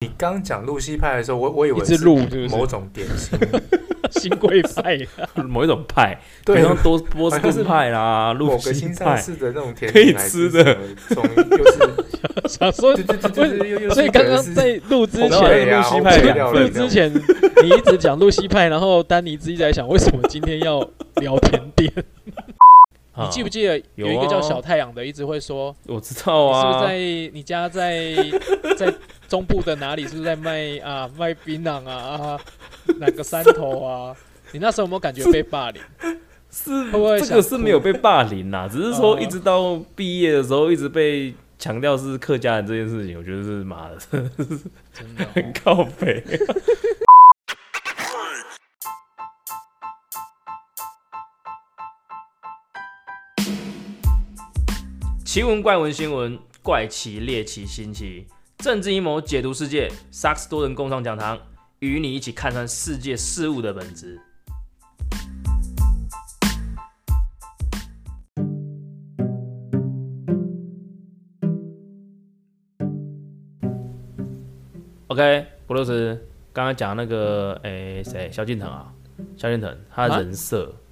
你刚讲露西派的时候，我我以为一直录是不是？某种点心，新贵派，某一种派，对。如，说多波斯顿派啦，某露个新上西派，市的那种甜可以品吃的。从又是。想说对所以刚刚在录之前，露西派两 之前你一直讲露西派，然后丹尼自己在想为什么今天要聊甜点？你啊记不记得有一个叫小太阳的，一直会说我知道啊，你是不是在你家在在中部的哪里？是不是在卖啊卖槟榔啊啊哪个山头啊？你那时候有没有感觉被霸凌？是会不会这个是没有被霸凌啦，只是说哦一直到毕业的时候，一直被强调是客家人这件事情，我觉得是妈的真的哦、很靠北。奇闻怪闻新闻，怪奇猎奇新奇，政治阴谋解读世界，萨克斯多人共创讲堂，与你一起看穿世界事物的本质。OK，布鲁斯刚刚讲那个诶谁，萧敬腾啊，萧敬腾他的啊？人设。啊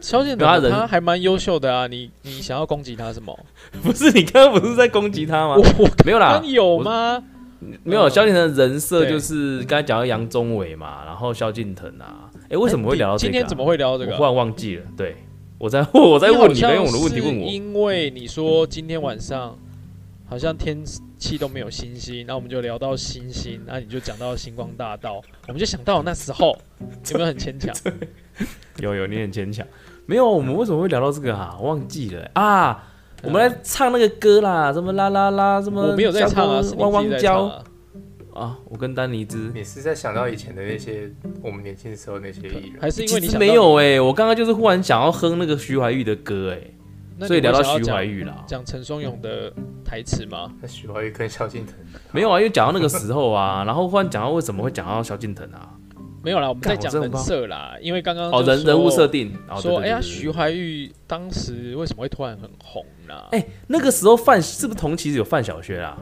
萧敬腾他人他还蛮优秀的啊，你你想要攻击他什么？不是你刚刚不是在攻击他吗没有啦，有吗？没有，嗯萧敬腾的人设就是刚才讲到杨宗纬嘛，然后萧敬腾啊，哎，为什么会聊到这个啊？今天怎么会聊到这个啊？我忽然忘记了，对我在 我在问你，好像在用我的问题问我，因为你说今天晚上好像天气都没有星星，那我们就聊到星星，那你就讲到星光大道，我们就想到那时候有没有很牵强？有有你很牵强，没有，我们为什么会聊到这个啊？忘记了啊。我们来唱那个歌啦，什么啦啦啦，什么我没有在唱啊，汪汪叫啊。啊！我跟丹尼兹你是在想到以前的那些我们年轻时候那些艺人，还是因其实为你没有哎、我刚刚就是忽然想要哼那个徐怀钰的歌哎、所以聊到徐怀钰啦。讲陈松勇的台词吗？那徐怀玉跟萧敬腾，没有啊，因为讲到那个时候啊，然后忽然讲到为什么会讲到萧敬腾啊？没有啦，我们在讲人设啦，因为刚刚哦，人人物设定，哦、说，哎呀，徐怀钰当时为什么会突然很红呢？哎、那个时候范是不是同期有范晓萱啊？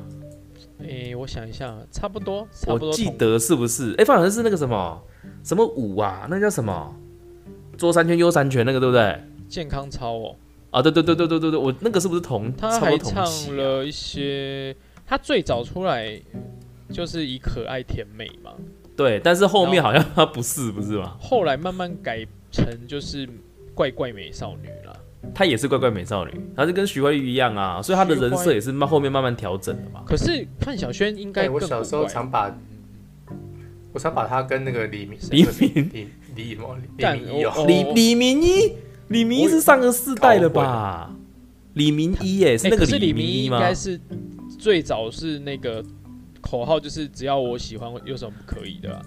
哎，我想一下，差不多，差不我记得是不是？哎、范晓萱是那个什么什么舞啊？那叫什么？左三圈右三圈那个对不对？健康操哦，啊，对对对对对对对，我那个是不是同他还唱？了一些，他最早出来就是以可爱甜美嘛，对，但是后面好像他不是不是吗？后来慢慢改成就是怪怪美少女了。她也是怪怪美少女，她是跟徐怀钰一样啊，所以她的人设也是慢后面慢慢调整的嘛。可是范晓萱应该哎，更我小时候常把，我常把她跟那个李明李那个明李李什么李干明一哦，李李明一，李明一是上个世代的吧？李明一耶，是哎那个是李明一明一吗？应该是最早是那个口号，就是只要我喜欢，有什么不可以的啊、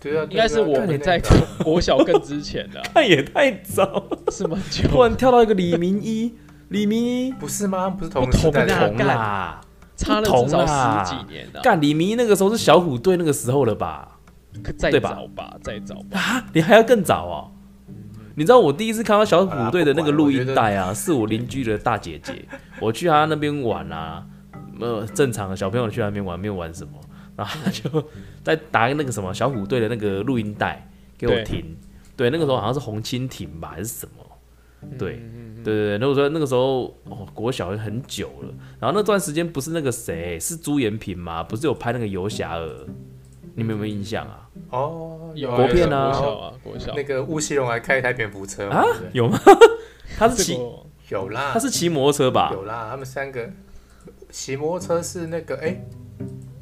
对啊，应该是我们在 国小更之前的啊、那也太早，是蛮久。突然跳到一个李明一，李明一不是吗？不是同同时代的啊同啦，差了同至少十几年啊，干李明一那个时候是小虎队那个时候了吧？可再早吧，再早吧。啊，你还要更早哦。你知道我第一次看到小虎队的那个录音带啊，是我邻居的大姐姐，我去她那边玩啊，呃，正常的小朋友去那边玩，没有玩什么，然后她就在打那个什么小虎队的那个录音带给我听，对，那个时候好像是红蜻蜓吧，还是什么，对对对对，那我说那个时候哦，国小很久了，然后那段时间不是那个谁是朱延平吗？不是有拍那个游侠儿，你们有没有印象啊？哦，有国片啊国小啊，国小那个吴奇隆还开一台蝙蝠车啊有吗？他是骑有啦，他是骑摩托车吧？有啦，他们三个骑摩托车是那个哎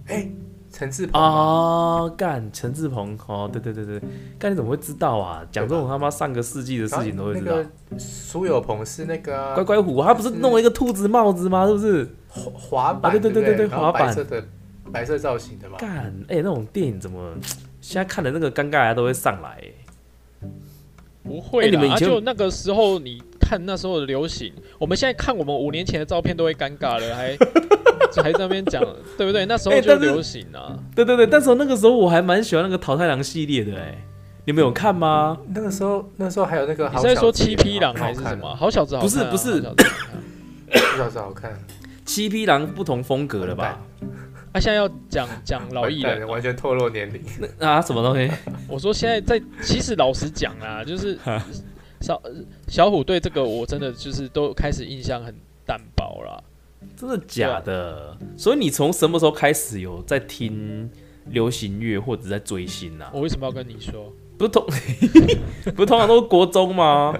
哎陈志鹏啊，干陈志鹏哦，对对对对，干你怎么会知道啊？讲这种他妈上个世纪的事情都会知道。苏有朋是那个啊乖乖虎，他不是弄了一个兔子帽子吗？是不是？滑滑板，啊对对对对对滑板色的白色造型的嘛，干，哎、那种电影怎么现在看的那个尴尬癌都会上来、哎不会你们以前啊就那个时候你看那时候的流行，我们现在看我们五年前的照片都会尴尬了，还还在那边讲，对不对？那时候就流行啊，对对对，但是那个时候我还蛮喜欢那个桃太郎系列的、哎，你们有看吗？那个时候那时候还有那个你是在好小子说七匹狼还是什么？好小子好看啊，不是不是好小子好看好小子好看，七匹狼不同风格了吧？啊，现在要讲讲老艺人哦，完全透露年龄。啊，什么东西？我说现在在，其实老实讲啦，就是小小虎对这个，我真的就是都开始印象很淡薄啦。真的假的？所以你从什么时候开始有在听流行乐或者在追星啊？我为什么要跟你说？不是通，不是通常都是国中吗？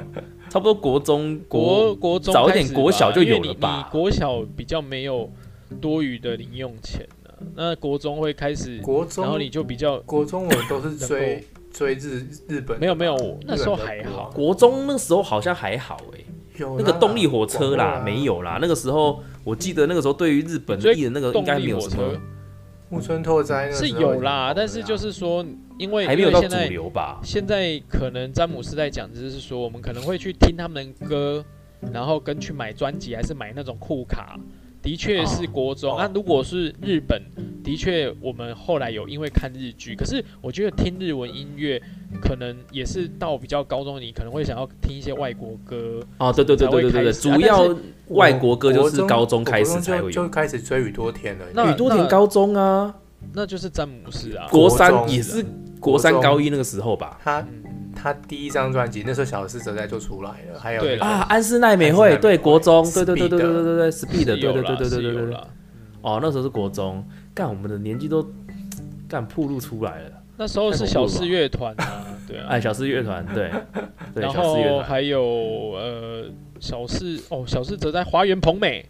差不多国中国国中早一点国小就有了吧你国小比较没有多余的零用钱呢、那国中会开始，国中，然后你就比较国中我们都是追追日日本，没有没有那时候还好国中那时候好像还好哎、有那个动力火车啦，没有啦。那个时候我记得那个时候对于日本的艺人那个应动该没力火车有什么，木村拓哉那是有啦，但是就是说，因为还没有到主流吧？现在可能詹姆斯在讲，就是说我们可能会去听他们的歌，然后跟去买专辑，还是买那种酷卡。的确是国中、哦啊，如果是日本，的确我们后来有因为看日剧，可是我觉得听日文音乐可能也是到比较高中，你可能会想要听一些外国歌，哦，对对对对对对对，主要啊外国歌就是高中开始才会有。就就开始追宇多田了。那宇多田高中啊，那就是詹姆斯啊。国三也是国三高一那个时候吧？他第一张专辑那时候小四哲在就出来了，还有对啊，安室奈美惠，对，国中，对对对对对对对对，speed，对对对对对对对。哦，那时候是国中，干我们的年纪都干铺露出来了。那时候是小四乐团啊，对啊，哎，小四乐团，对。对，然后还有呃小四哦，小四则在华园蓬美，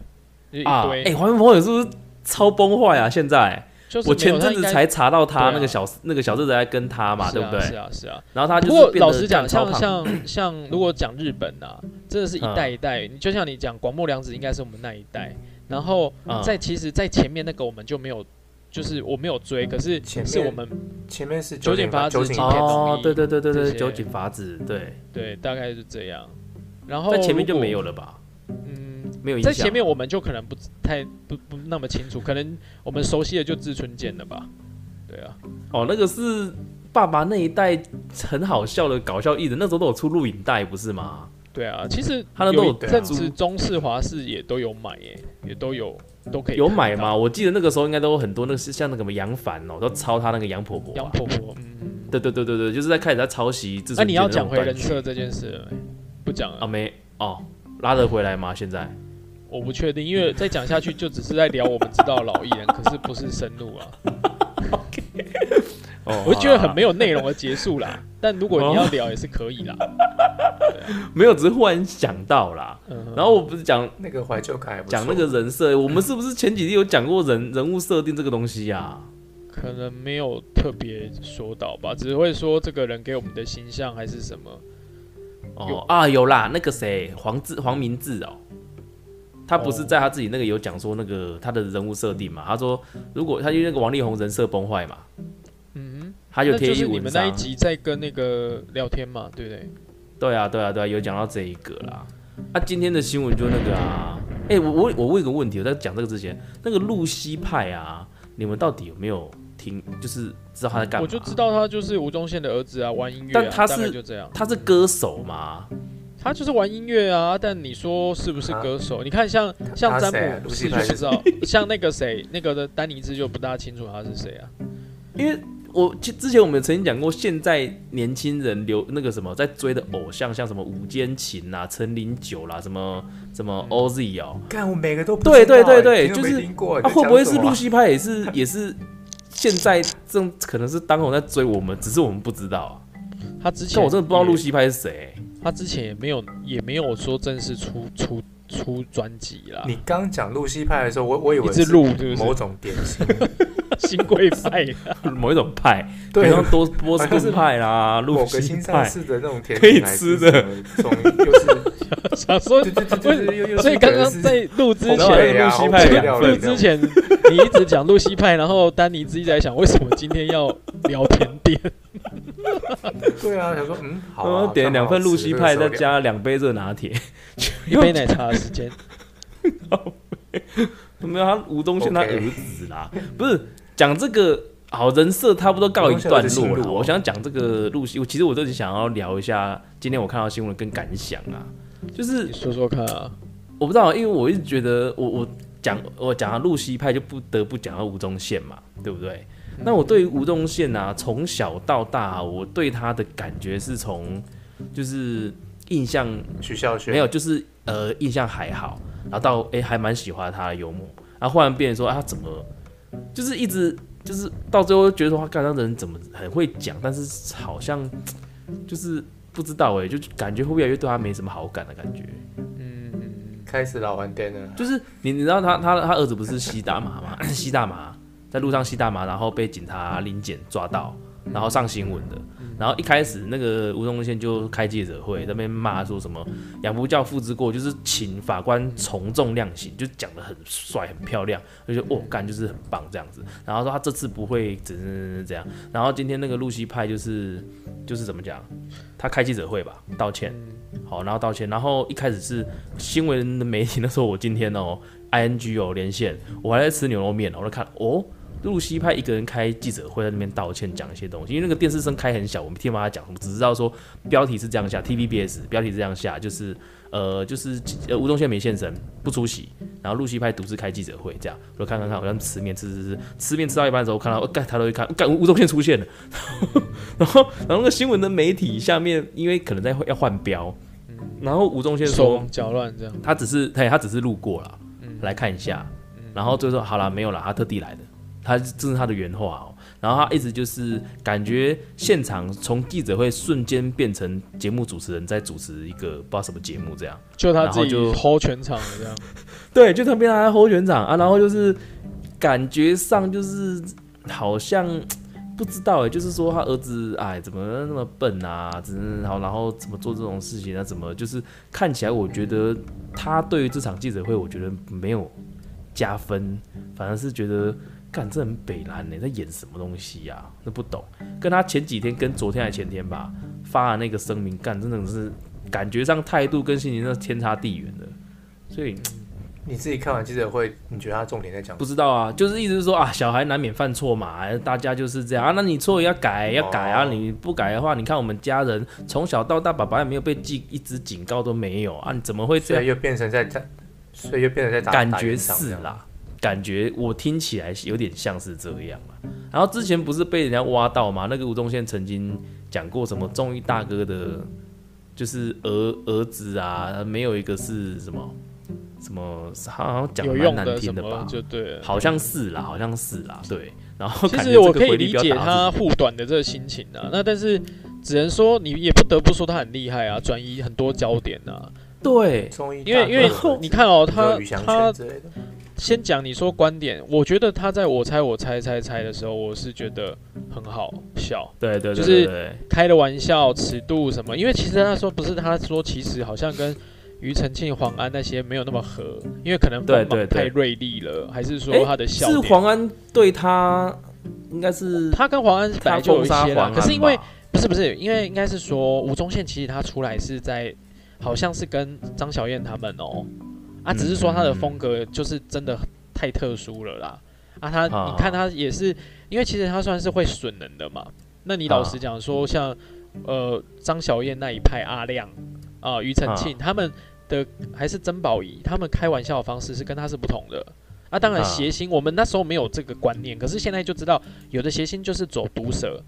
一啊，堆，哎，黄云鹏也是不是超崩坏啊？现在就是我前阵子才查到他那个小那个小四在跟他嘛，对不对是啊是？啊。然后他就不过是变得老实讲，像像像如果讲日本啊，真的是一嗯代一代。你就像你讲广末凉子，应该是我们那一代。然后嗯在其实，在前面那个我们就没有，就是我没有追，可是前面是我们前面是酒井法子哦，对对对对对，这些酒井法子，对，对大概是这样。然后在前面就没有了吧？嗯，没有印象。在前面我们就可能不太不不那么清楚，可能我们熟悉的就志村健了吧？对啊，哦，那个是爸爸那一代很好笑的搞笑艺人，那时候都有出录影带，不是吗？对啊，其实他那都有有一阵租子中式、华式也都有买耶，也都有都可以有买吗？我记得那个时候应该都有很多，那个是像那个什么杨凡哦，都抄他那个杨婆婆、啊。杨婆婆，嗯，对对对对对，就是在开始在抄袭自那、你要讲回人人设这件事了没？不讲了，啊？没哦，拉得回来吗？现在我不确定，因为再讲下去就只是在聊我们知道老艺人，可是不是深入啊。哦，我就觉得很没有内容的结束啦。但如果你要聊也是可以啦。没有，只是忽然想到啦。嗯，然后我不是讲那个怀旧感还不错讲那个人设，我们是不是前几天有讲过人人物设定这个东西呀？可能没有特别说到吧，只会说这个人给我们的形象还是什么。有哦啊，有啦，那个谁，黄志黄明志哦，他不是在他自己那个有讲说那个他的人物设定嘛？他说如果他因为那个王力宏人设崩坏嘛，嗯他就贴一文章。们那一集在跟那个聊天嘛，对不对？对啊，对啊，对啊，有讲到这一个啦。啊，今天的新闻就那个啊，哎、我我我问一个问题，我在讲这个之前，那个露西派啊，你们到底有没有听？就是知道他在干嘛？我就知道他就是吴宗宪的儿子啊，玩音乐、啊，但他是就这样，他是歌手嘛？他就是玩音乐啊。但你说是不是歌手？你看像像詹姆卢西派斯就不知道，像那个谁，那个的丹尼兹就不大清楚他是谁啊。因为我之之前我们曾经讲过，现在年轻人流那个什么在追的偶像，像什么五间琴啦、陈零九啦，什么什么 OZ 哦，看我每个都不对知道对对对就是他啊，会不会是露路西派也是 也是现在正可能是当红在追我们，只是我们不知道啊。他之前我真的不知道也露西派是谁、他之前也没有也没有说正式出出出专辑啦，你刚讲露西派的时候，我我以为是录某种点心，新贵派某一种派，比对如，说多波士顿派啦、露某个西新上派，市的那种甜可以吃的什么，从又是想说对对对对对，又又是所以刚刚在录之红前，配啊对呀，露西派录之前你一直讲露西派，然后丹尼自己在想为什么今天要聊甜点，对啊，想说嗯好然啊，后点两份露西派，再加。加两杯热拿铁。一杯奶茶的时间。没有他吴宗宪他 OK 儿子啦，不是讲这个好人设差不多告一段落了。我想讲这个露西，我其实我这里想要聊一下今天我看到新闻跟感想啊，就是说说看啊，我不知道，因为我一直觉得我我讲我讲到露西派，就不得不讲到吴宗宪嘛，对不对？那我对于吴宗宪啊，从小到大，我对他的感觉是从就是印象学校学没有，就是呃印象还好，然后到哎、还蛮喜欢他的幽默，然后忽然变成说啊怎么就是一直就是到最后觉得说他干那人怎么很会讲，但是好像就是不知道哎、就感觉会越来越对他没什么好感的感觉。嗯，开始老玩电了，就是你你知道他他他儿子不是吸大麻吗？吸大麻在路上吸大麻，然后被警察临检抓到，然后上新闻的。然后一开始那个吴宗宪就开记者会，在那边骂说什么“养不教，父之过”，就是请法官从重量刑，就讲的很帅很漂亮，就觉得哦干就是很棒这样子。然后说他这次不会怎怎怎样。然后今天那个露西派就是就是怎么讲，他开记者会吧，道歉。好，然后道歉，然后一开始是新闻的媒体，那时候我今天哦，ING 哦连线，我还在吃牛肉面，我就看哦，露西派一个人开记者会，在那边道歉讲一些东西，因为那个电视声开很小，我们听不到他讲什么，只知道说标题是这样下，TVBS 标题是这样下，就是呃就是呃吴宗宪没现身，不出席，然后露西派独自开记者会，这样我看看看，好像吃面吃吃吃吃面吃到一半的时候，看到哦干抬头一看，干吴宗宪出现了，然后然后那个新闻的媒体下面，因为可能在要换标。然后吴宗宪说手忙，脚乱这样。他只是他他只是路过了，来看一下，然后就说好了没有了，他特地来的，他这是他的原话哦。然后他一直就是感觉现场从记者会瞬间变成节目主持人在主持一个不知道什么节目这样，就他自己就 hold 全场的这样，对，就他变成他 hold 全场啊，然后就是感觉上就是好像不知道哎，就是说他儿子哎怎么那么笨啊，只是好然后怎么做这种事情啊，怎么就是看起来我觉得他对于这场记者会，我觉得没有加分，反而是觉得。干这很北蓝呢，在演什么东西呀、那不懂。跟他前几天跟昨天还前天吧发的那个声明，干真的是感觉上态度跟心情那天差地远的。所以 你自己看完记者会，你觉得他重点在讲不知道啊，就是意思是说啊，小孩难免犯错嘛，大家就是这样啊。那你错也要改，要改啊。哦你不改的话，你看我们家人从小到大，爸爸也没有被记一直警告都没有啊，你怎么会这样？所以又变成在打，所以又变成在打，感觉是啦，感觉我听起来有点像是这样啦。然后之前不是被人家挖到吗？那个吴宗宪曾经讲过什么综艺大哥的，就是儿儿子啊，没有一个是什么什么，好像讲得蛮难有用的什么吧？就对。好像是啦，好像是啦，对。然后其实我可以理解他护短的这个心情啊，那但是只能说你也不得不说他很厉害啊，转移很多焦点啊。对综艺因为因为你看哦，他他先讲你说观点，我觉得他在我猜我猜猜猜的时候，我是觉得很好笑，对对对就是开的玩笑、尺度什么。因为其实他说不是他说，其实好像跟庾澄庆、黄安那些没有那么合，因为可能锋芒对对对太锐利了，还是说他的笑是？黄安对他应该是他跟黄安本来就有一些啦，可是因为不是不是，因为应该是说吴宗宪其实他出来是在，好像是跟张小燕他们哦，啊，只是说他的风格就是真的太特殊了啦，啊，他啊你看他也是，因为其实他算是会损人的嘛，那你老实讲说像呃张小燕那一派阿亮啊庾澄庆他们的还是曾宝仪，他们开玩笑的方式是跟他是不同的。啊，当然啊谐星，我们那时候没有这个观念，可是现在就知道，有的谐星就是走毒舌，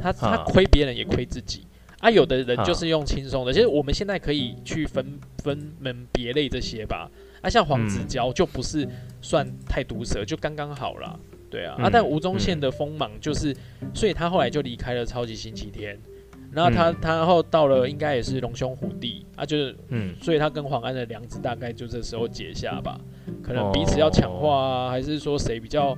他他啊亏别人也亏自己。啊，有的人啊就是用轻松的。其实我们现在可以去分分门别类这些吧。啊，像黄子嗯佼就不是算太毒舌，就刚刚好啦。对啊，啊，嗯但吴宗宪嗯的锋芒就是，所以他后来就离开了超级星期天，然后他嗯他后到了应该也是龙兄虎弟啊，就是嗯所以他跟黄安的梁子大概就这时候结下吧，可能彼此要强化啊，还是说谁比较，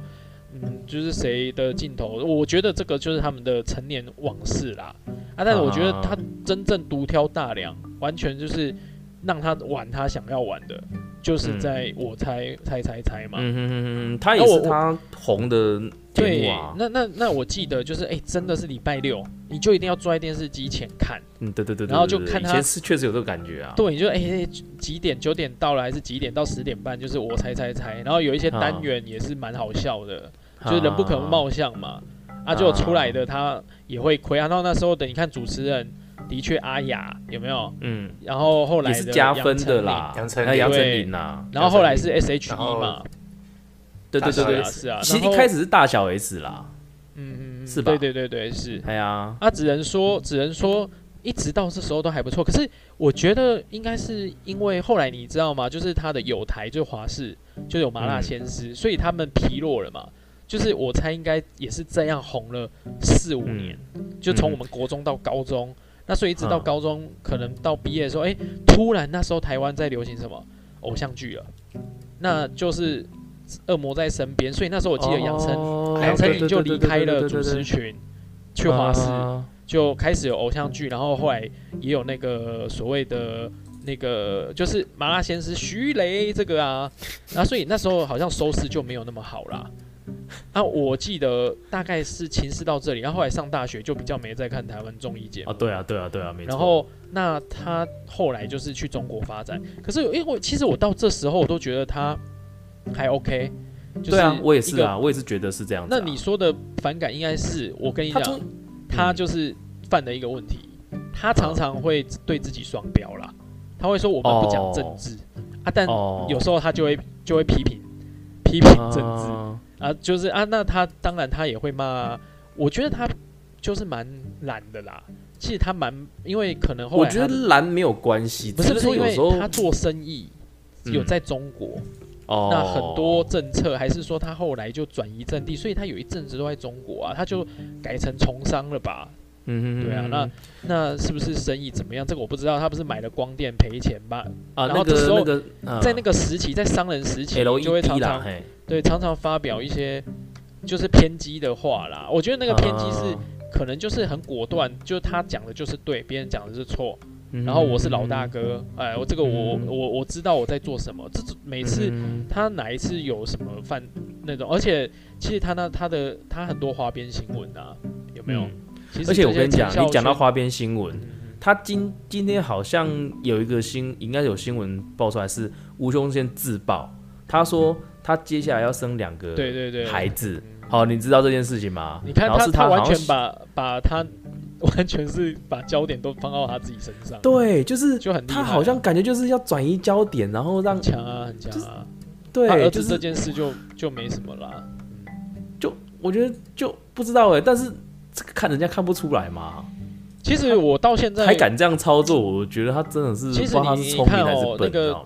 嗯，就是谁的镜头，我觉得这个就是他们的成年往事啦。啊，但是我觉得他真正独挑大梁，完全就是让他玩他想要玩的，就是嗯。在我猜猜猜猜嘛。嗯嗯嗯嗯，他也是他红的节对目啊，，那那那我记得就是，哎、真的是礼拜六，你就一定要坐在电视机前看，嗯对对对，对然后就看他前是确实有这个感觉啊，对，你就哎、几点九点到了还是几点到十点半，就是我猜猜猜，然后有一些单啊元也是蛮好笑的，啊，就是人不可貌相嘛，啊，就出来的他也会亏啊。然后那时候等你看主持人的确阿雅有没有？嗯，然后后来也是加分的啦，杨丞琳。呐，然后后来是 S.H.E 后嘛，对对对对，是啊。其实一开始是大小 S 啦，嗯嗯嗯，是吧？对对对对是。哎呀，啊，只能说，只能说，一直到这时候都还不错。可是我觉得应该是因为后来你知道吗？就是他的有台，就华视就有麻辣嗯鲜师，所以他们疲弱了嘛。就是我猜应该也是这样红了四五嗯。年，就从嗯。我们国中到高中，那所以一直到嗯高中，可能到毕业的时候，哎、突然那时候台湾在流行什么偶像剧了，那就是恶魔在身边，所以那时候我记得杨丞哦杨丞琳就离开了主持群，去华视。啊就开始有偶像剧，然后后来也有那个所谓的那个就是麻辣鲜师徐雷这个啊，然后所以那时候好像收视就没有那么好啦。啊，我记得大概是情势到这里，然后后来上大学就比较没再看台湾综艺节目。啊，对啊，对啊，对啊，没错。然后那他后来就是去中国发展，可是因为我其实我到这时候我都觉得他还 OK，就是对啊，我也是啊，我也是觉得是这样子啊。那你说的反感应该是我跟你讲他就是犯的一个问题，他常常会对自己双标啦，他会说我们不讲政治、啊，但哦，有时候他就会就会批评批评政治啊啊，就是啊，那他当然他也会骂，我觉得他就是蛮懒的啦。其实他蛮，因为可能后来我觉得懒没有关系，不是说有时候他做生意有嗯在中国，哦，那很多政策还是说他后来就转移阵地，所以他有一阵子都在中国啊，他就改成从商了吧？嗯哼对啊，那那是不是生意怎么样？这个我不知道。他不是买了光电赔钱吧？啊然后这时候个那个嗯在那个时期，在商人时期，就会 E 常，常嘿，对常常发表一些就是偏激的话啦。我觉得那个偏激是啊可能就是很果断，就他讲的就是对，别人讲的是错。嗯然后我是老大哥，哎，我这个我嗯我我知道我在做什么。这每次嗯他哪一次有什么犯那种，而且其实他那他的他很多花边新闻啊，有没有？嗯其实而且我跟你讲，你讲到花边新闻，他今今天好像有一个新，应该有新闻爆出来是吴宗宪自爆，他说他接下来要生两个对对对，孩子。嗯好，你知道这件事情吗？你看他是他完全把把他 完全是把焦点都放到他自己身上，对，就是就很啊他好像感觉就是要转移焦点，然后让强啊，很强啊。对他儿，子这件事就就没什么啦。就我觉得就不知道哎，但是这个看人家看不出来嘛，其实我到现在还敢这样操作，我觉得他真的是其实你是聪明你看还是笨，哦那个？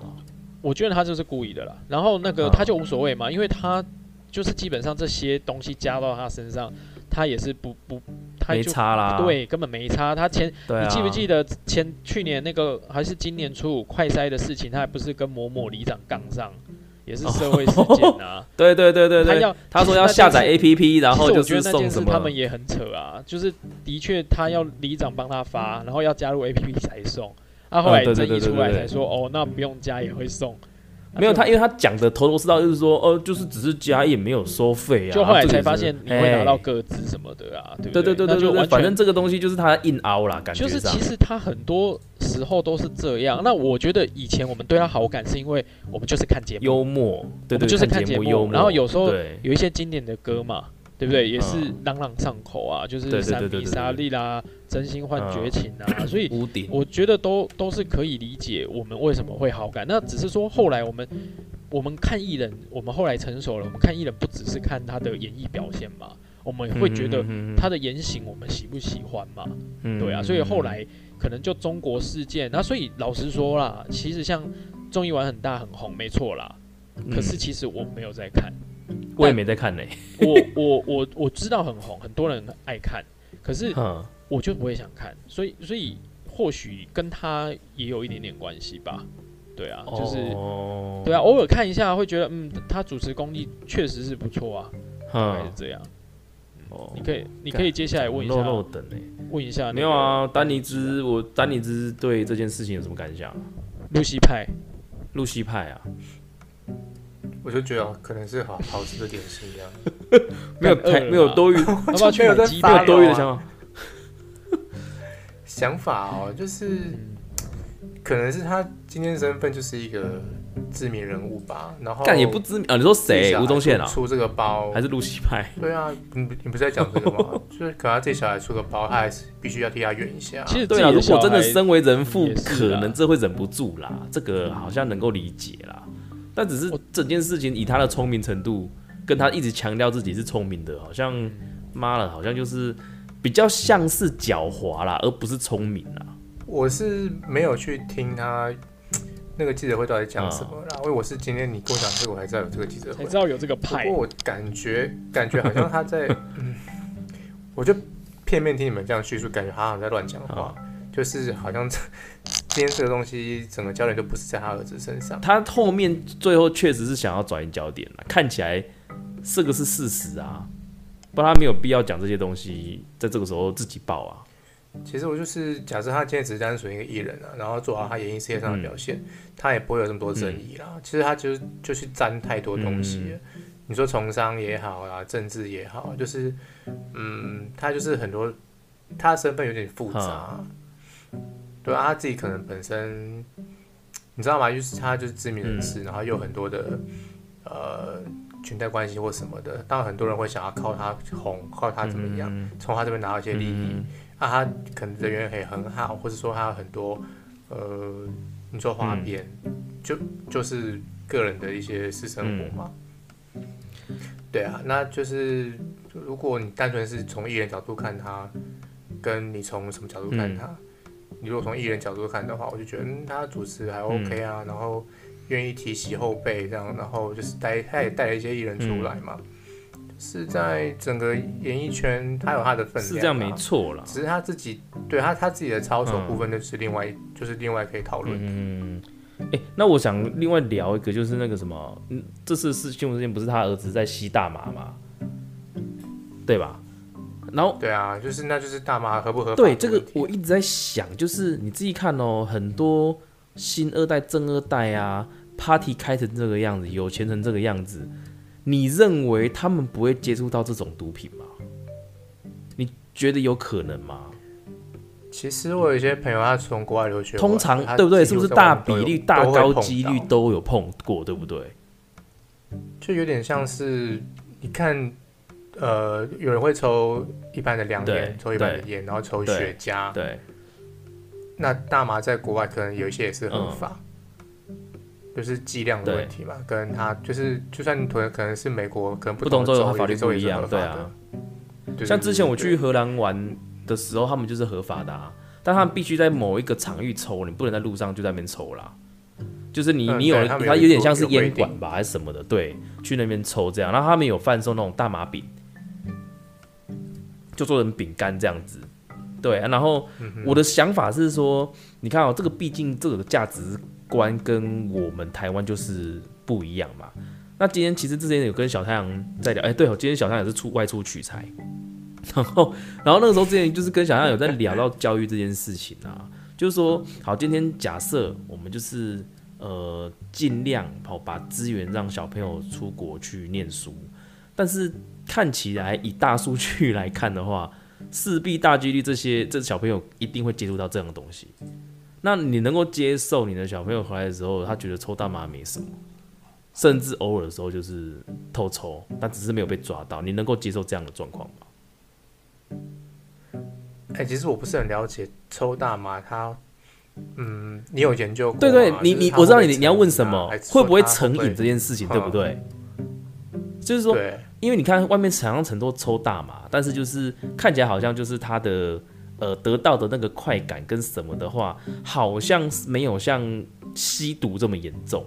我觉得他就是故意的啦。然后那个啊他就无所谓嘛，因为他就是基本上这些东西加到他身上，他也是不不，他没就差啦，对根本没差。他前啊，你记不记得前去年那个还是今年初五快筛的事情，他还不是跟某某里长杠上，也是社会事件啊。对对对对对，他要他说要下载 A P P，然后就其实我觉得那是送什么件事他们也很扯啊，就是的确他要里长帮他发，然后要加入 A P P 才送。啊，后来争议出来才说，哦，那不用加也会送。啊 没有，他因为他讲的头头是道，就是说，哦，就是只是加也没有收费啊。就后来才发现你会拿到哎个资什么的啊，对不对对对对对对，那就反正这个东西就是他硬凹啦，感觉上就是其。实他很多时候都是这样。那我觉得以前我们对他好感是因为我们就是看节目，幽默，对对，就是看节节目幽默，然后有时候有一些经典的歌嘛，对不对？也是嗯朗朗上口啊，就是三比沙利啦，真心换绝情啊，所以，我觉得都都是可以理解我们为什么会好感。那只是说后来我们我们看艺人，我们后来成熟了，我们看艺人不只是看他的演艺表现嘛，我们会觉得嗯他的言行我们喜不喜欢嘛？嗯对啊，所以后来可能就中国事件，那所以老实说啦，其实像综艺玩很大很红，没错啦。可是嗯其实我没有在看，我也没在看呢，我我我我知道很红，很多人爱看，可是嗯，我就不会想看，所以所以或许跟他也有一点点关系吧。对啊，就是、哦。对啊，偶尔看一下会觉得，嗯，他主持功力确实是不错啊，大概是嗯，这样。哦。你可以你可以接下来问一下，问一下、那个没有啊，丹尼兹，我丹尼兹对这件事情有什么感想？露西派，露西派啊，我就觉得可能是好好吃的点心一样。没有太没有多余 要不要去没有多余的想法，想法哦，就是嗯可能是他今天身份就是一个知名人物吧，然后但也不知名啊，你说谁？吴宗宪啊，出这个包还是露西派？对啊，你不你不是在讲这个吗？就是可能他这小孩出个包，他还是必须要替他圆一下。其实对啊，如果真的身为人父可能这会忍不住啦，这个好像能够理解啦。但只是整件事情以他的聪明程度，跟他一直强调自己是聪明的，好像妈了，好像就是比较像是狡猾啦，而不是聪明啦。我是没有去听他那个记者会到底讲什么啦，因为我是今天你跟我讲这个，我才知道有这个记者会，才知道有这个派。不过我感觉感觉好像他在，嗯，我就片面听你们这样叙述，感觉他好像在乱讲话，就是好像今天这个东西整个焦点就不是在他儿子身上。他后面最后确实是想要转移焦点了，看起来这个是事实啊，不然他没有必要讲这些东西，在这个时候自己爆啊。其实我就是假设他今天只是单纯一个艺人啊，然后做好他演艺事业上的表现，他也不会有这么多争议啦。其实他就是就去沾太多东西，你说从商也好啊，政治也好，就是嗯，他就是很多他的身份有点复杂，对啊，他自己可能本身你知道吗？就是他就是知名人士，然后又很多的呃裙带关系或什么的，当然很多人会想要靠他红，靠他怎么样，从他这边拿到一些利益。那他可能人缘也很好，或者说他有很多，呃，你说花边，就就是个人的一些私生活嘛。对啊，那就是如果你单纯是从艺人角度看他，跟你从什么角度看他，你如果从艺人角度看的话，我就觉得嗯，他主持还 OK 啊，然后愿意提携后辈这样，然后就是带他也带了一些艺人出来嘛。是在整个演艺圈，他有他的分量，是这样没错了。只是他自己对他他自己的操守部分，就是另外就是另外可以讨论。嗯，哎，那我想另外聊一个，就是那个什么，嗯，这次是新闻事件，不是他儿子在吸大麻吗？对吧？然后对啊，就是那就是大麻合不合法？对，这个我一直在想，就是你自己看哦，很多新二代、正二代啊，party 开成这个样子，有钱成这个样子。你认为他们不会接触到这种毒品吗？你觉得有可能吗？其实我有一些朋友，他从国外留学，通常对不对？是不是大比例、大高几率都有碰过，对不对？就有点像是你看，呃，有人会抽一般的凉烟，抽一般的烟，然后抽雪茄，对。那大麻在国外可能有一些也是合法。就是剂量的问题嘛，跟他就是，就算可能可能是美国，可能不同州的法律不一样，对啊。像之前我去荷兰玩的时候，他们就是合法的，啊，但他们必须在某一个场域抽，你不能在路上就在那边抽啦。就是你你有它有点像是烟管吧，还是什么的，对，去那边抽这样。然后他们有贩售那种大麻饼，就做成饼干这样子，对。然后我的想法是说，你看哦，这个毕竟这个价值。观跟我们台湾就是不一样嘛。那今天其实之前有跟小太阳在聊，哎，对哦，今天小太阳也是出外出取材，然后，然后那个时候之前就是跟小太阳有在聊到教育这件事情啊，就是说，好，今天假设我们就是呃尽量好把资源让小朋友出国去念书，但是看起来以大数据来看的话，势必大几率这些这小朋友一定会接触到这样的东西。那你能够接受你的小朋友回来的时候，他觉得抽大麻没什么，甚至偶尔的时候就是偷抽，但只是没有被抓到。你能够接受这样的状况吗？哎，其实我不是很了解抽大麻，他，嗯，你有研究过？对对，你你我知道你你要问什么，会不会成瘾这件事情，对不对？就是说，因为你看外面想象很多抽大麻，但是就是看起来好像就是他的。呃，得到的那个快感跟什么的话，好像没有像吸毒这么严重，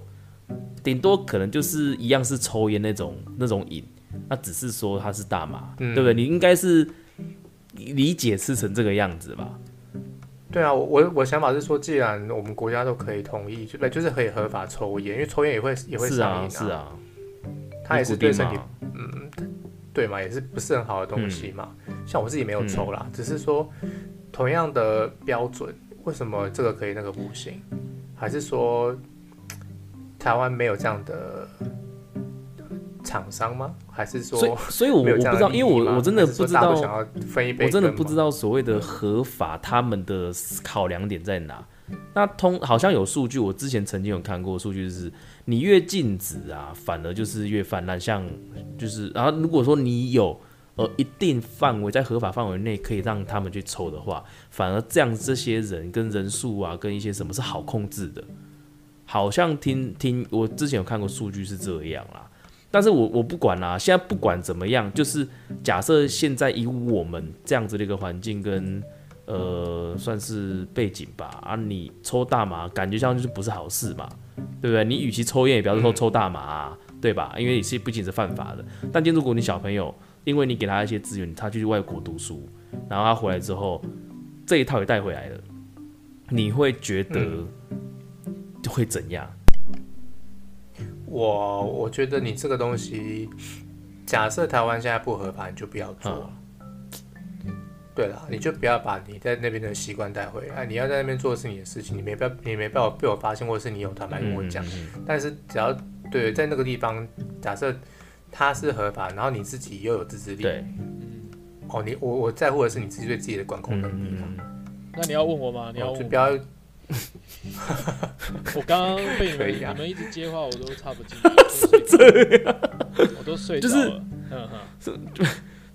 顶多可能就是一样是抽烟那种那种瘾，那只是说他是大麻，对不对？你应该是理解是成这个样子吧？对啊，我我我想法是说，既然我们国家都可以同意，就就是可以合法抽烟，因为抽烟也会也会上瘾啊，是啊，它也是对身体，嗯，对嘛，也是不是很好的东西嘛。像我自己没有抽啦，只是说同样的标准，为什么这个可以那个不行？还是说台湾没有这样的厂商吗？还是说，所以所以我我不知道，因为我我真的不知道，我真的不知道所谓的合法他们的考量点在哪。那通好像有数据，我之前曾经有看过数据，就是你越禁止啊，反而就是越泛滥。像就是然后如果说你有。呃一定范围在合法范围内可以让他们去抽的话，反而这样这些人跟人数啊，跟一些什么是好控制的。好像听听我之前有看过数据是这样啦，但是我我不管啦，现在不管怎么样，就是假设现在以我们这样子的一个环境跟呃算是背景吧，啊，你抽大麻感觉像就是不是好事嘛，对不对？你与其抽烟，也不要说抽大麻、啊，对吧？因为你是不仅是犯法的。但今天如果你小朋友，因为你给他一些资源，他去外国读书，然后他回来之后，这一套也带回来了，你会觉得会怎样？我我觉得你这个东西，假设台湾现在不合法，你就不要做。对了，你就不要把你在那边的习惯带回来。你要在那边做的是你的事情，你没办法，你没办法被我发现，或者是你有坦白跟我讲。但是只要对在那个地方，假设它是合法，然后你自己又有自制力，对，哦，你我我在乎的是你自己对自己的管控能力。那你要问我吗？你要就不要。我刚刚被你们 你们一直接话，我都插不进去。是这样，我都睡着了。嗯哼，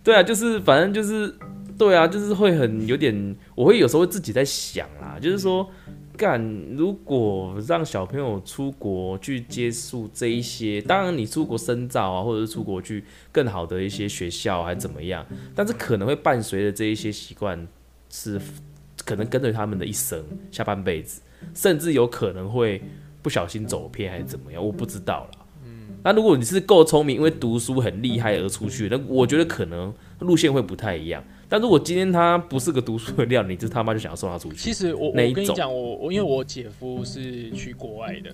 对啊，就是反正就是，对啊，就是会很有点，我会有时候自己在想啦，就是说，干如果让小朋友出国去接触这一些，当然你出国深造啊，或者是出国去更好的一些学校还怎么样，但是可能会伴随着这一些习惯是。可能跟着他们的一生，下半辈子，甚至有可能会不小心走偏还是怎么样，我不知道啦。嗯，那如果你是够聪明，因为读书很厉害而出去，那我觉得可能路线会不太一样。但如果今天他不是个读书的料，你这他妈就想要送他出去。其实我我跟你讲，我我因为我姐夫是去国外的，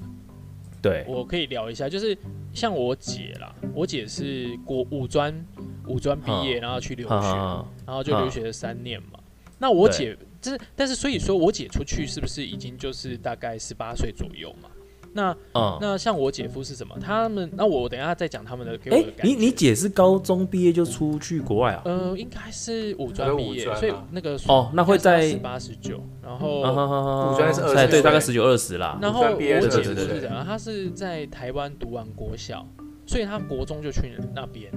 对我可以聊一下，就是像我姐啦，我姐是国五专五专毕业，然后去留学，然后就留学了三年嘛。那我姐。就是，但是所以说，我姐出去是不是已经就是大概十八岁左右嘛？那嗯那像我姐夫是什么？他们那我等下再讲他们的。哎，你你姐是高中毕业就出去国外啊？呃，应该是五专毕业，所以那个哦，那会在十八十九，然后五专是二十，对，大概十九二十啦。然后我姐夫是怎样？他是在台湾读完国小，所以他国中就去那边。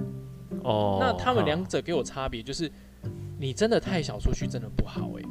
哦，那他们两者给我差别就是，你真的太小出去真的不好哎。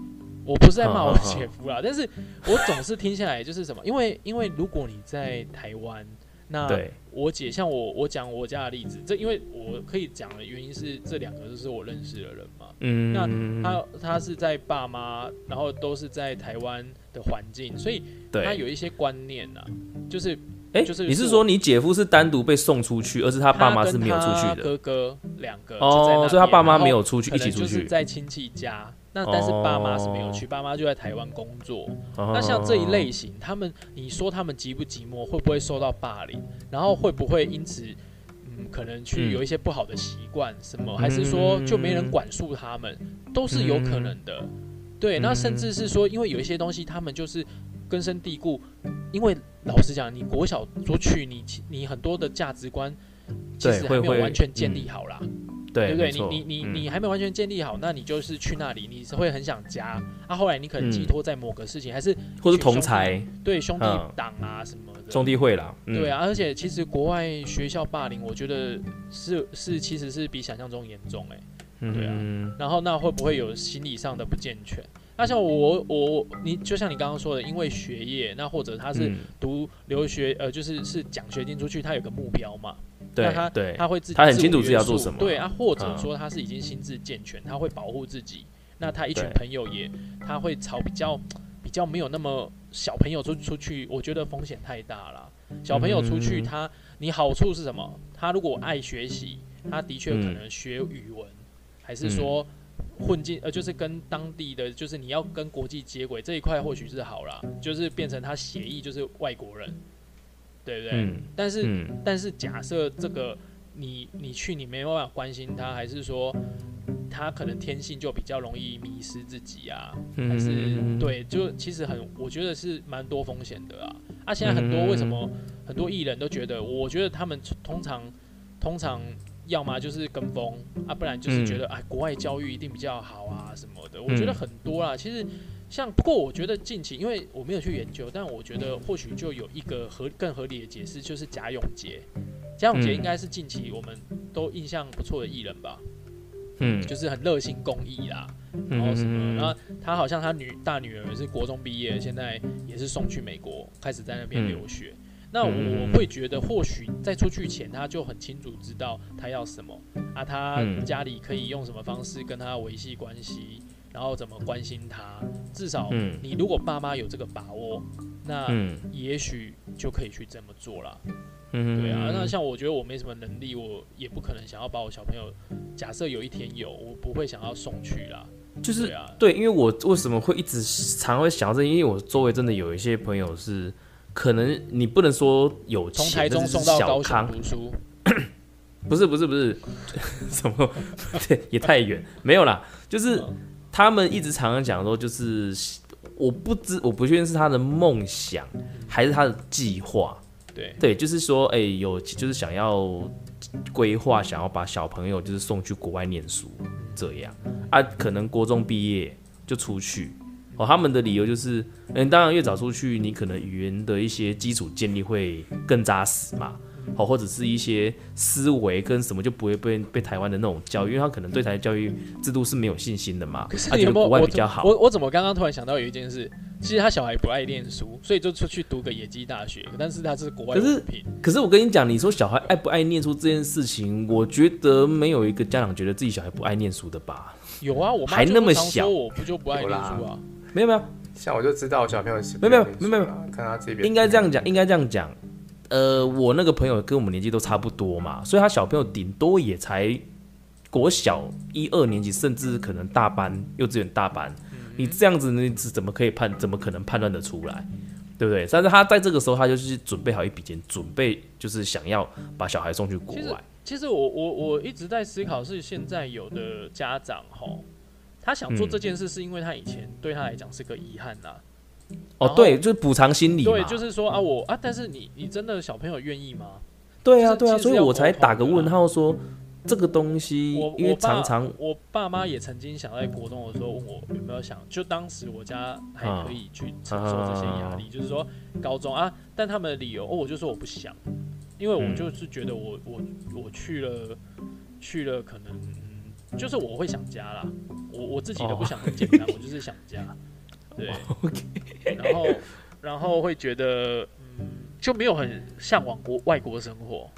我不是在骂我姐夫啦，但是我总是听下来就是什么，因为因为如果你在台湾，那我姐像我我讲我家的例子，这因为我可以讲的原因是这两个都是我认识的人嘛，嗯，那他他是在爸妈，然后都是在台湾的环境，所以他有一些观念呐，就是哎，就是你是说你姐夫是单独被送出去，而是他爸妈是没有出去的，哥哥两个哦，所以他爸妈没有出去一起出去，在亲戚家。那但是爸妈是没有去，爸妈就在台湾工作。那像这一类型，他们你说他们寂不寂寞，会不会受到霸凌？然后会不会因此，嗯，可能去有一些不好的习惯什么？还是说就没人管束他们？都是有可能的。对，那甚至是说，因为有一些东西他们就是根深蒂固。因为老实讲，你国小所取，你你很多的价值观其实还没有完全建立好啦。对不对？你你你你还没完全建立好，那你就是去那里，你是会很想家。啊，后来你可能寄托在某个事情，还是或是同才对兄弟党啊什么的兄弟会啦。对啊，而且其实国外学校霸凌，我觉得是是其实是比想象中严重哎。对啊，然后那会不会有心理上的不健全？那像我我你就像你刚刚说的，因为学业，那或者他是读留学呃，就是是奖学金出去，他有个目标嘛。那他他会自己他很清楚自己要做什么，对啊，或者说他是已经心智健全，他会保护自己。那他一群朋友也他会朝比较比较没有那么小朋友出出去，我觉得风险太大了。小朋友出去，他你好处是什么？他如果爱学习，他的确可能学语文，还是说混进呃，就是跟当地的，就是你要跟国际接轨这一块或许是好了，就是变成他协议就是外国人。对不对？但是但是假设这个你你去你没办法关心他，还是说他可能天性就比较容易迷失自己啊？还是对？就其实很我觉得是蛮多风险的啊！啊，现在很多为什么很多艺人都觉得？我觉得他们通常通常要么就是跟风啊，不然就是觉得哎国外教育一定比较好啊什么的。我觉得很多啦，其实。像不过，我觉得近期，因为我没有去研究，但我觉得或许就有一个合更合理的解释，就是贾永杰。贾永杰应该是近期我们都印象不错的艺人吧？嗯，就是很热心公益啦，然后什么，然后他好像他女大女儿是国中毕业，现在也是送去美国，开始在那边留学。那嗯我会觉得，或许在出去前，他就很清楚知道他要什么啊，他嗯家里可以用什么方式跟他维系关系，然后怎么关心他。至少嗯你如果爸妈有这个把握，那嗯也许就可以去这么做了。嗯，对啊，那像我觉得我没什么能力，我也不可能想要把我小朋友，假设有一天有，我不会想要送去啦。就是对啊，对，因为我为什么会一直常会想到这，因为我周围真的有一些朋友是，可能你不能说有钱，从台中送到高雄小康，读书，不是不是不是，什么？对，也太远，没有啦，就是他们一直常常讲说，就是我不知我不确定是他的梦想还是他的计划，对，对，就是说，哎、有就是想要规划，想要把小朋友就是送去国外念书，这样。啊，可能国中毕业就出去。哦，他们的理由就是，嗯，当然越早出去，你可能语言的一些基础建立会更扎实嘛，好、或者是一些思维跟什么就不会被被台湾的那种教育，因为他可能对台湾教育制度是没有信心的嘛，可是他觉得国外你有没有我比较好。我我怎么刚刚突然想到有一件事，其实他小孩不爱念书，所以就出去读个野鸡大学，但是他是国外可是文凭，可是我跟你讲，你说小孩爱不爱念书这件事情，我觉得没有一个家长觉得自己小孩不爱念书的吧？有啊，我还那么小我不就不爱念书啊？没有没有，像我就知道我小朋友是没有没有没有没有看他这边应该这样讲，应该这样讲。呃，我那个朋友跟我们年纪都差不多嘛，所以他小朋友顶多也才国小一二年级，甚至可能大班、幼稚园大班。你这样子，你怎么可以判？怎么可能判断得出来？对不对？但是他在这个时候，他就是准备好一笔钱，准备就是想要把小孩送去国外。其实我我我一直在思考，是现在有的家长吼，他想做嗯这件事，是因为他以前对他来讲是个遗憾呐、哦，对，就是补偿心理。对，就是说啊，我啊，但是你你真的小朋友愿意吗？对啊，对啊，所以我才打个问号说，这个东西我，因为常常我爸妈也曾经想在国中的时候问我有没有想，就当时我家还可以去承受这些压力，就是说高中啊，但他们的理由，哦，我就说我不想，因为我嗯就是觉得我我我去了去了，可能、嗯、就是我会想家啦，我我自己都不想很简单，我就是想家，对 然后然后会觉得嗯就没有很向往国外国生活，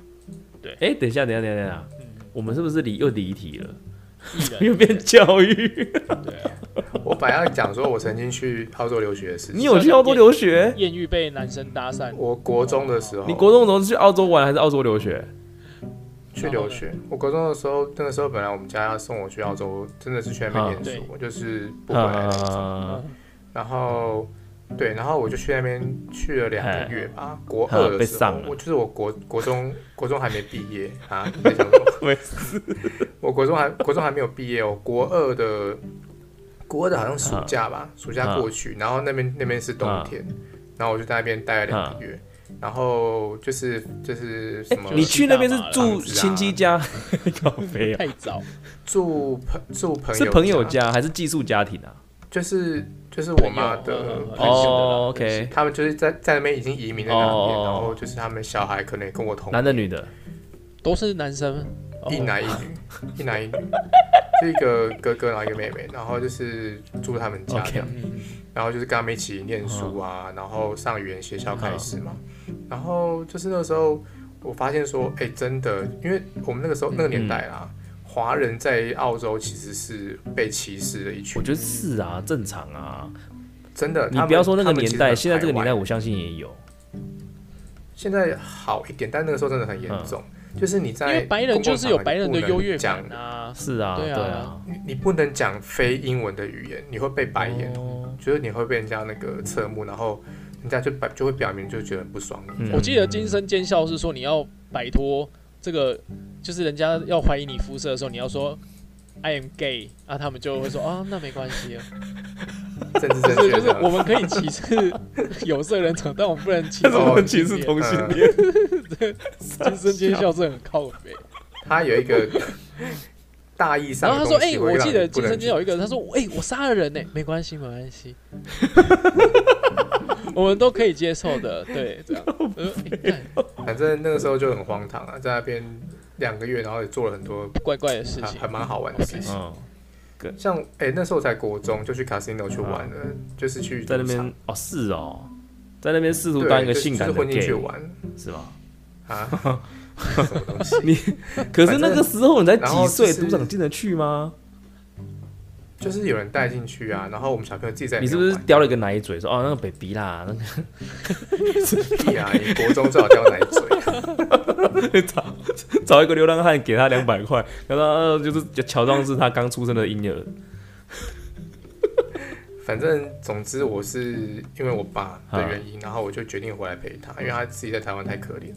对哎，等一下，等一下，等一下，等一下，嗯，我们是不是离又离题了？又变教育？对啊。我本来要讲说我曾经去澳洲留学的事情你。有去澳洲留学？艳遇被男生搭讪，我国中的时候，你国中的时候是去澳洲玩还是澳洲留学？去留学。我国中的时候，那个时候本来我们家要送我去澳洲，真的是去那边念书，我就是不回来那种。啊，然后对，然后我就去那边去了两个月吧。国二的时候被上了，我就是我国国中 国中还没毕业啊？没我国中还国中还没有毕业哦，国二的国二的好像暑假吧，暑假过去，然后那边那边是冬天，然后我就在那边待了两个月，然后就是就是什么你去那边是住亲戚家？靠飞啊！太早，住朋住朋友是朋友，家还是寄宿家庭啊？就是就是我妈的朋友他们就是在在那边已经移民在那边，哦然后就是他们小孩可能也跟我同男的女的？都是男生，哦一男一女，一男一女，就一个哥哥，然后一个妹妹，然后就是住他们家这样然后就是跟他们一起念书啊，然后上语言学校开始嘛，然后就是那个时候我发现说，哎、真的，因为我们那个时候那个年代啦，华人在澳洲其实是被歧视的一群。我，觉得是啊，正常啊。真的，你不要说那个年代，现在这个年代，我相信也有。现在好一点，但那个时候真的很严重，就是你因在为白人就是有白人的优越感啊，是啊，对啊。你你不能讲非英文的语言，你会被白眼，哦。就是你会被人家那个侧目，然后人家就表就会表明就觉得很不爽。你。嗯。我记得金声尖笑是说你要摆脱这个，就是人家要怀疑你肤色的时候，你要说 I am gay 啊，他们就会说啊，那没关系啊，政治正就是就是，我们可以歧视有色人种，但我们不能歧视 同性恋，金声 尖笑是很靠北。他有一个大意上的然后他说：“哎、我记得你不能金声尖有一个人，他说：哎、我杀了人呢、没关系，没关系，我们都可以接受的。对，这样。反正那个时候就很荒唐啊，在那边两个月，然后也做了很多怪怪的事情还还。蛮好玩的事情。嗯，像哎、那时候才国中就去 casino 去玩了，就是去在那边哦，是哦，在那边试图当一个性感的混进 gay 去玩是吗？啊，什么东西？你 可是那个时候你才几岁，就是赌场进得去吗？就是有人带进去啊，然后我们小朋友自己在你是不是叼了一个奶嘴，说哦那个 baby 啦，那个 屁啊？你国中最好叼奶嘴，找找一个流浪汉给他两百块，然后呃就是乔装是他刚出生的婴儿，反正总之我是因为我爸啊的原因，然后我就决定回来陪他，因为他自己在台湾太可怜。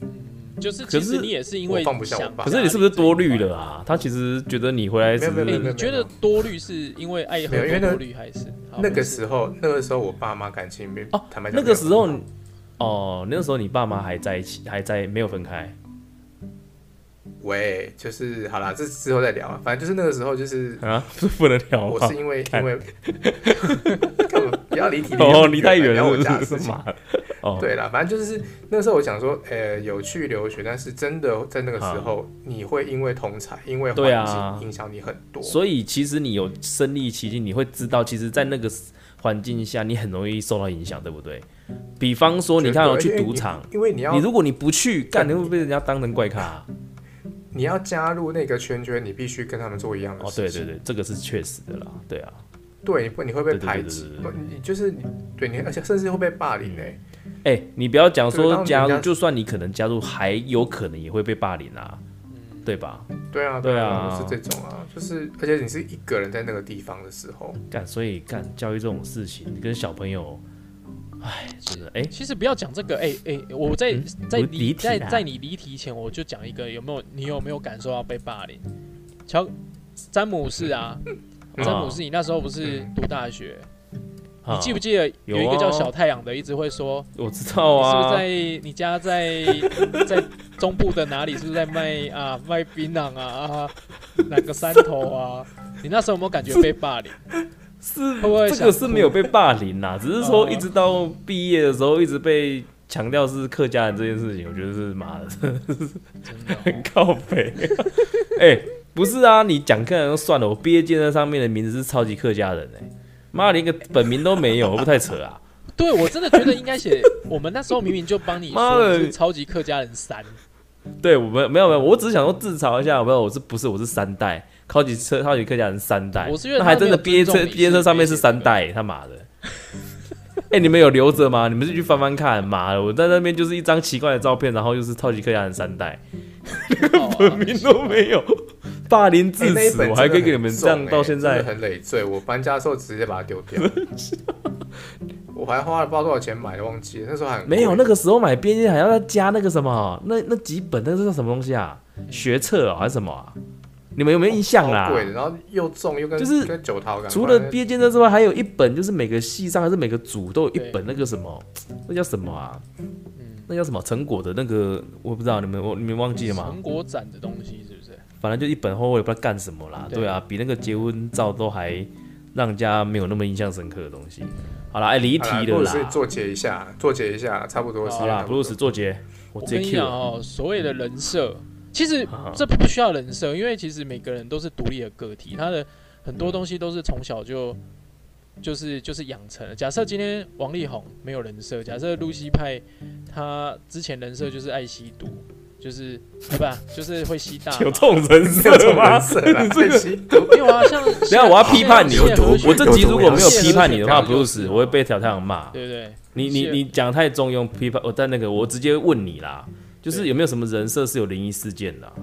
就是可是其实你也是因为放不下我爸想可是你是不是多虑了啊？他其实觉得你回来？没有没有没有哎，你觉得多虑是因为爱喝没有因为那多虑还是那个时候，那个时候我爸妈感情没哦坦白讲那个时候哦，那个时候你爸妈还在一起，还在没有分开。喂，就是好啦，这之后再聊啊。反正就是那个时候，就是啊，不 是不能聊？我是因为 因为不要离题，哦，离太远了我了，家。是妈的。哦，对了，反正就是那时候我想说，呃，有去留学，但是真的在那个时候，你会因为同才，因为环境影响你很多。所以其实你有身历其境，你会知道，其实，在那个环境下，你很容易受到影响，对不对？比方说，你看我，去赌场，因为你要你如果你不去，干，你会被人家当成怪咖啊。你要加入那个圈圈，你必须跟他们做一样的哦，事情。对对对，这个是确实的啦，对啊。对，你会你会被排挤对对，你就是你对你，而且甚至会被霸凌诶。哎、你不要讲说加入，就算你可能加入，还有可能也会被霸凌啊，对吧？对啊，对啊啊，是这种啊，就是而且你是一个人在那个地方的时候，干，所以干教育这种事情，跟小朋友，哎，真的，哎、其实不要讲这个，哎、哎、我在、嗯在我离离题啦在在你离题前，我就讲一个，有没有你有没有感受到被霸凌？乔詹姆士啊，嗯詹姆士，你那时候不是读大学？啊你记不记得有一个叫小太阳的，一直会说，我知道啊是不啊，是在你家在在中部的哪里？是不是在卖啊卖槟榔啊啊哪个山头啊？你那时候有没有感觉被霸凌？是会不会想这个是没有被霸凌啦，只是说哦一直到毕业的时候，一直被强调是客家人这件事情，我觉得是妈的真的哦、很靠北。哎、不是啊，你讲客人就算了，我毕业建设上面的名字是超级客家人哎、妈连个本名都没有，会不太扯啊？对，我真的觉得应该写。我们那时候明明就帮你是超级客家人三，对，我们没有没有，我只是想说自嘲一下，没有，我是不是我是三代，超级车超级客家人三代，我是觉得那还真的毕业尊重你册毕业车上面是是三代，他妈的。哎、你们有留着吗？你们是去翻翻看，妈的！我在那边就是一张奇怪的照片，然后又是超级客家人三代，哦 本名都没有，霸凌至欸那一此，本我还可以给你们这样到现在真的很累赘。我搬家的时候直接把它丢掉，我还花了不知道多少钱买的，忘记了。那时候还很贵没有，那个时候买编辑还要再加那个什么，那那几本那是什么东西啊？学册哦还是什么啊？你们有没有印象啦？超贵的，然后又重又跟就是跟九桃感。除了毕业建设之外，还有一本就是每个系上还是每个组都有一本那个什么，那叫什么啊？嗯，那叫什么成果的那个，我不知道你们我你们忘记了吗成？果展的东西是？反正就一本厚厚，也不知道干什么啦。对对啊，比那个结婚照都还让人家没有那么印象深刻的东西。好啦，哎，离题了好啦布鲁斯啦。做结一下，做结一下，差不多是好啦，间差不多。布鲁斯做结，我跟你讲了。哦，所谓的人设，其实啊这不需要人设，因为其实每个人都是独立的个体，他的很多东西都是从小就就是就是养成的。假设今天王力宏没有人设，假设露西派他之前人设就是爱吸毒，就是对吧？就是会吸大 麻有这种人设吗人？设啦，被吸毒。没有啊，像 等下我要批判你，我这集如果没有批判你的话，谢和弦布鲁斯我会被小太阳骂。对不对？你你你讲太中庸，批判我在那个我直接问你啦，就是有没有什么人设是有灵异事件的啊？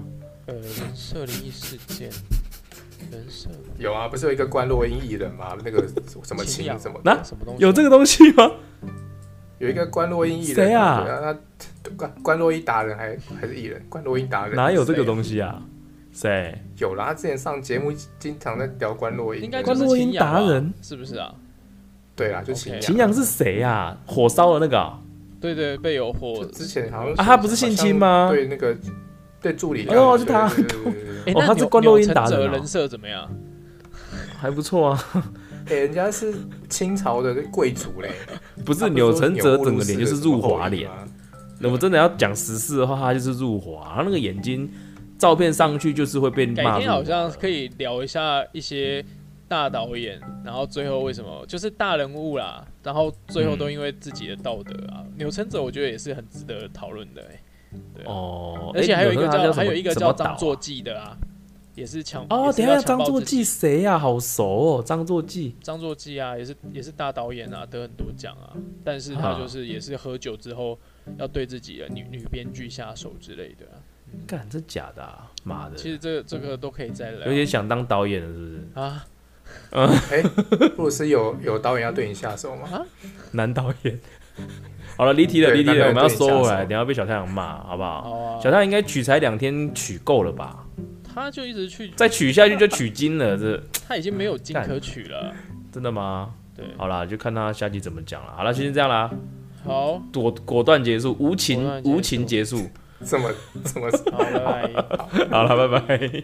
呃，人设灵异事件，人设有啊，不是有一个关洛音艺人吗？那个什么情什么的，那什么东西？有这个东西吗？有一个关洛音艺人，谁啊对啊，他关关洛音达人还还是艺人？关洛音达人哪有这个？东西啊？谁？有啦，他之前上节目经常在聊关洛音，应该关洛音达人是不是啊？对啦，就秦秦阳是谁呀？火烧的那个啊？对对，被有火之前好像啊他不是性侵吗对那个对助理哦是他哦他是关洛音达人人设怎么样？还不错啊。哎，人家是清朝的贵族嘞，不是他钮承泽整个脸就是入华脸。那我真的要讲实事的话，他就是入华，他那个眼睛照片上去就是会被改骂改。天好像可以聊一下一些大导演，然后最后为什么就是大人物啦，然后最后都因为自己的道德啊，钮承泽我觉得也是很值得讨论的哎、对啊哦，而且还有一个叫还有一个叫张作骥的啊，也是强哦，等一下张作骥谁呀？好熟哦，张作骥。张作骥啊，也是也是大导演啊，得很多奖啊，但是他啊就是也是喝酒之后要对自己的女女编剧下手之类的啊、干，这假的啊！妈的，其实这这个都可以再来有点想当导演了，是不是？啊。嗯 哎，布鲁斯有有导演要对你下手吗？男导演。好了，离题了，离题了，我们要收回来，等下被小太阳骂，好不好？好啊，小太阳应该取材两天取够了吧？他就一直去，再取下去就取经了，这他已经没有金可取了。真的吗？对，好啦，就看他下集怎么讲了。好了，先这样啦，好，果果断结束，无情断结束无情结束。怎么怎么好，拜拜。好了，拜拜。